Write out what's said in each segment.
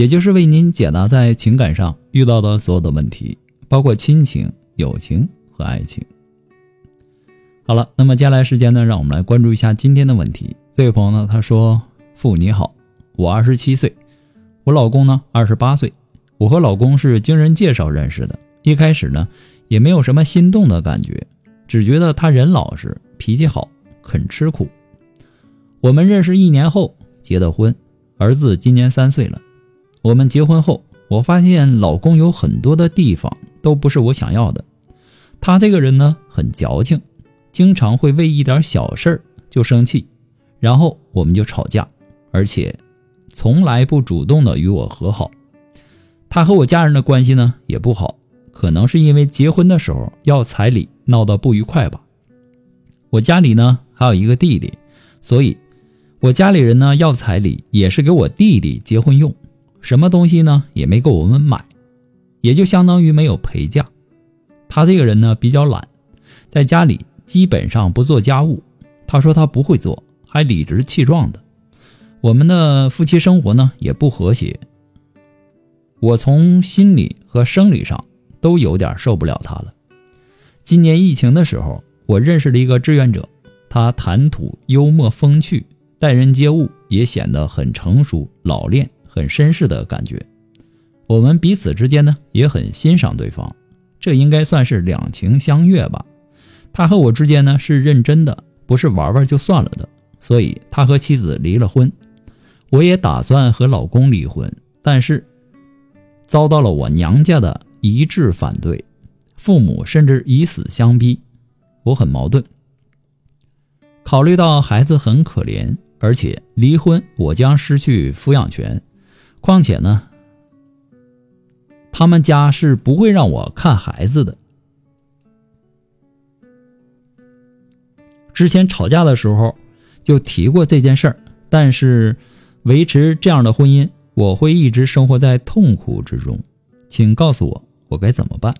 也就是为您解答在情感上遇到的所有的问题，包括亲情、友情和爱情。好了，那么接下来时间呢，让我们来关注一下今天的问题。这位朋友呢，他说：“父你好，我二十七岁，我老公呢二十八岁，我和老公是经人介绍认识的。一开始呢，也没有什么心动的感觉，只觉得他人老实，脾气好，肯吃苦。我们认识一年后结的婚，儿子今年三岁了。”我们结婚后，我发现老公有很多的地方都不是我想要的。他这个人呢，很矫情，经常会为一点小事儿就生气，然后我们就吵架，而且从来不主动的与我和好。他和我家人的关系呢也不好，可能是因为结婚的时候要彩礼闹得不愉快吧。我家里呢还有一个弟弟，所以我家里人呢要彩礼也是给我弟弟结婚用。什么东西呢？也没给我们买，也就相当于没有陪嫁。他这个人呢比较懒，在家里基本上不做家务。他说他不会做，还理直气壮的。我们的夫妻生活呢也不和谐。我从心理和生理上都有点受不了他了。今年疫情的时候，我认识了一个志愿者，他谈吐幽默风趣，待人接物也显得很成熟老练。很绅士的感觉，我们彼此之间呢也很欣赏对方，这应该算是两情相悦吧。他和我之间呢是认真的，不是玩玩就算了的，所以他和妻子离了婚。我也打算和老公离婚，但是遭到了我娘家的一致反对，父母甚至以死相逼，我很矛盾。考虑到孩子很可怜，而且离婚我将失去抚养权。况且呢，他们家是不会让我看孩子的。之前吵架的时候就提过这件事儿，但是维持这样的婚姻，我会一直生活在痛苦之中。请告诉我，我该怎么办？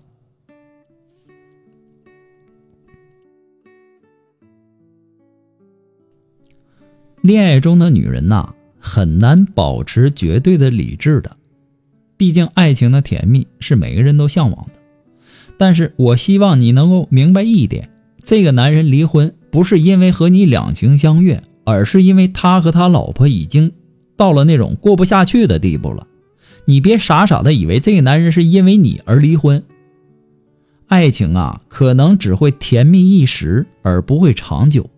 恋爱中的女人呐。很难保持绝对的理智的，毕竟爱情的甜蜜是每个人都向往的。但是我希望你能够明白一点：这个男人离婚不是因为和你两情相悦，而是因为他和他老婆已经到了那种过不下去的地步了。你别傻傻的以为这个男人是因为你而离婚。爱情啊，可能只会甜蜜一时，而不会长久。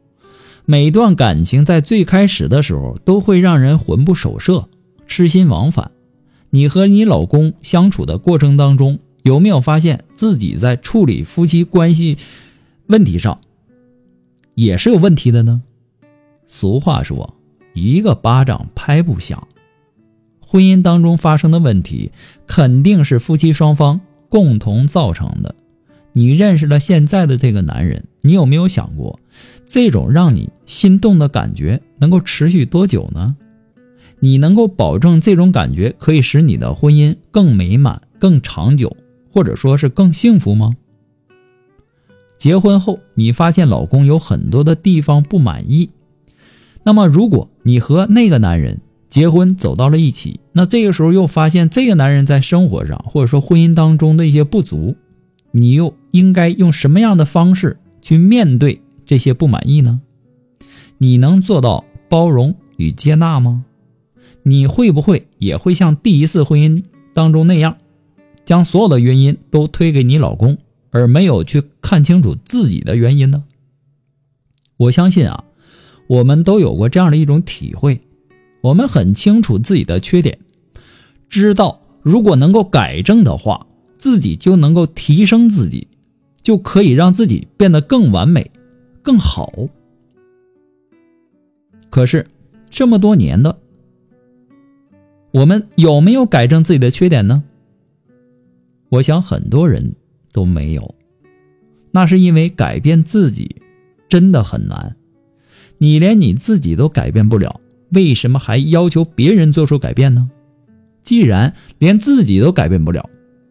每段感情在最开始的时候都会让人魂不守舍、痴心往返。你和你老公相处的过程当中，有没有发现自己在处理夫妻关系问题上也是有问题的呢？俗话说，一个巴掌拍不响。婚姻当中发生的问题，肯定是夫妻双方共同造成的。你认识了现在的这个男人，你有没有想过？这种让你心动的感觉能够持续多久呢？你能够保证这种感觉可以使你的婚姻更美满、更长久，或者说是更幸福吗？结婚后，你发现老公有很多的地方不满意，那么如果你和那个男人结婚走到了一起，那这个时候又发现这个男人在生活上或者说婚姻当中的一些不足，你又应该用什么样的方式去面对？这些不满意呢？你能做到包容与接纳吗？你会不会也会像第一次婚姻当中那样，将所有的原因都推给你老公，而没有去看清楚自己的原因呢？我相信啊，我们都有过这样的一种体会，我们很清楚自己的缺点，知道如果能够改正的话，自己就能够提升自己，就可以让自己变得更完美。更好，可是这么多年的，我们有没有改正自己的缺点呢？我想很多人都没有，那是因为改变自己真的很难。你连你自己都改变不了，为什么还要求别人做出改变呢？既然连自己都改变不了，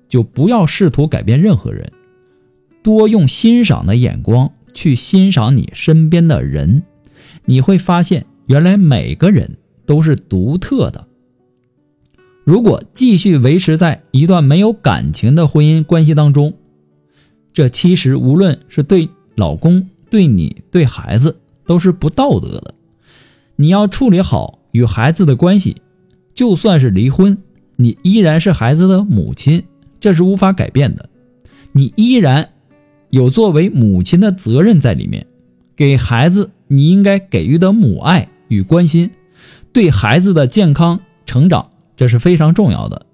就不要试图改变任何人，多用欣赏的眼光去欣赏你身边的人，你会发现，原来每个人都是独特的。如果继续维持在一段没有感情的婚姻关系当中，这其实无论是对老公、对你、对孩子，都是不道德的。你要处理好与孩子的关系，就算是离婚，你依然是孩子的母亲，这是无法改变的。你依然有作为母亲的责任在里面，给孩子你应该给予的母爱与关心，对孩子的健康成长。这是非常重要的。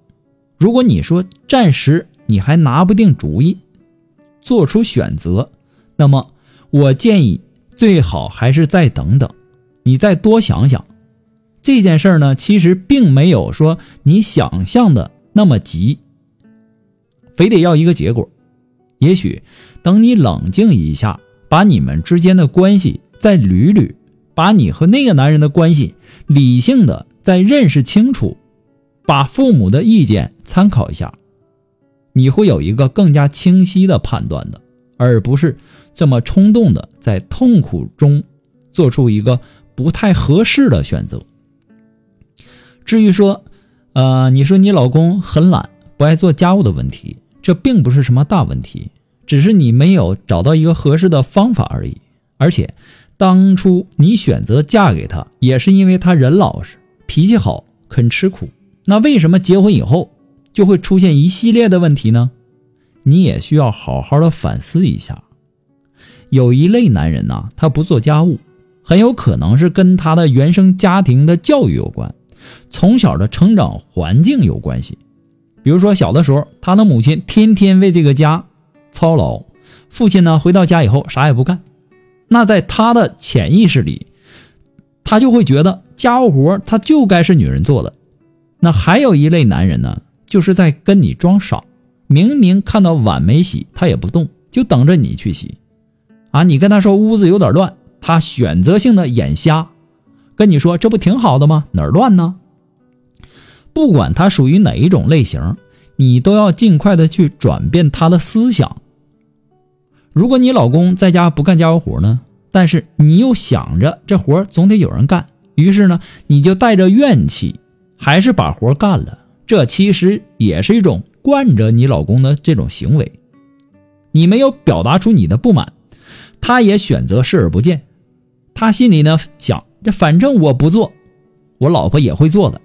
如果你说暂时你还拿不定主意，做出选择，那么我建议最好还是再等等，你再多想想。这件事儿呢，其实并没有说你想象的那么急，非得要一个结果。也许等你冷静一下，把你们之间的关系再捋捋，把你和那个男人的关系理性的再认识清楚。把父母的意见参考一下，你会有一个更加清晰的判断的，而不是这么冲动的在痛苦中做出一个不太合适的选择。至于说，呃，你说你老公很懒，不爱做家务的问题，这并不是什么大问题，只是你没有找到一个合适的方法而已。而且，当初你选择嫁给他，也是因为他人老实、脾气好、肯吃苦。那为什么结婚以后就会出现一系列的问题呢？你也需要好好的反思一下。有一类男人呢，他不做家务，很有可能是跟他的原生家庭的教育有关，从小的成长环境有关系。比如说小的时候，他的母亲天天为这个家操劳，父亲呢回到家以后啥也不干，那在他的潜意识里，他就会觉得家务活他就该是女人做的。那还有一类男人呢，就是在跟你装傻，明明看到碗没洗，他也不动，就等着你去洗。啊，你跟他说屋子有点乱，他选择性的眼瞎，跟你说这不挺好的吗？哪儿乱呢？不管他属于哪一种类型，你都要尽快的去转变他的思想。如果你老公在家不干家务活呢，但是你又想着这活总得有人干，于是呢，你就带着怨气。还是把活干了，这其实也是一种惯着你老公的这种行为。你没有表达出你的不满，他也选择视而不见。他心里呢想，这反正我不做，我老婆也会做的。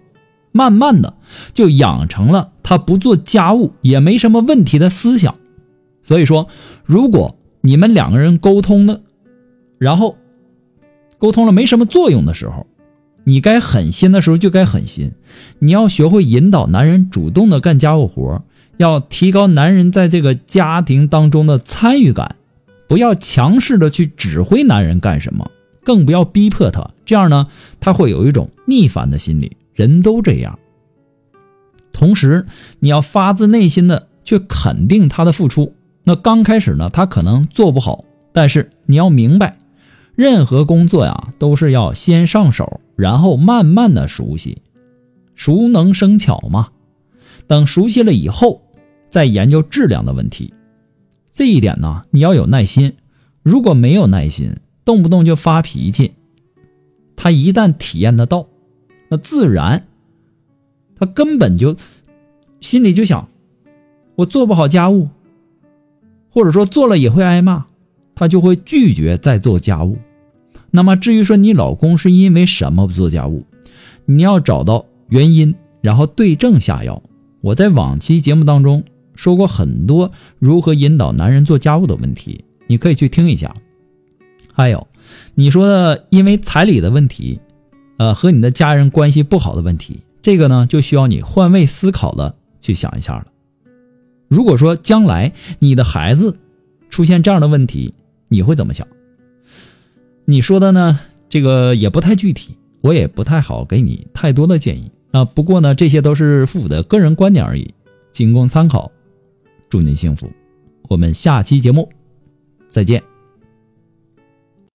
慢慢的就养成了他不做家务也没什么问题的思想。所以说，如果你们两个人沟通的，然后沟通了没什么作用的时候。你该狠心的时候就该狠心，你要学会引导男人主动的干家务活，要提高男人在这个家庭当中的参与感，不要强势的去指挥男人干什么，更不要逼迫他，这样呢，他会有一种逆反的心理，人都这样。同时，你要发自内心的去肯定他的付出，那刚开始呢，他可能做不好，但是你要明白。任何工作呀，都是要先上手，然后慢慢的熟悉，熟能生巧嘛。等熟悉了以后，再研究质量的问题。这一点呢，你要有耐心。如果没有耐心，动不动就发脾气，他一旦体验得到，那自然，他根本就心里就想，我做不好家务，或者说做了也会挨骂。他就会拒绝再做家务。那么至于说你老公是因为什么不做家务，你要找到原因，然后对症下药。我在往期节目当中说过很多如何引导男人做家务的问题，你可以去听一下。还有你说的因为彩礼的问题，呃，和你的家人关系不好的问题，这个呢就需要你换位思考的去想一下了。如果说将来你的孩子出现这样的问题，你会怎么想？你说的呢？这个也不太具体，我也不太好给你太多的建议。啊，不过呢，这些都是父母的个人观点而已，仅供参考。祝您幸福，我们下期节目再见。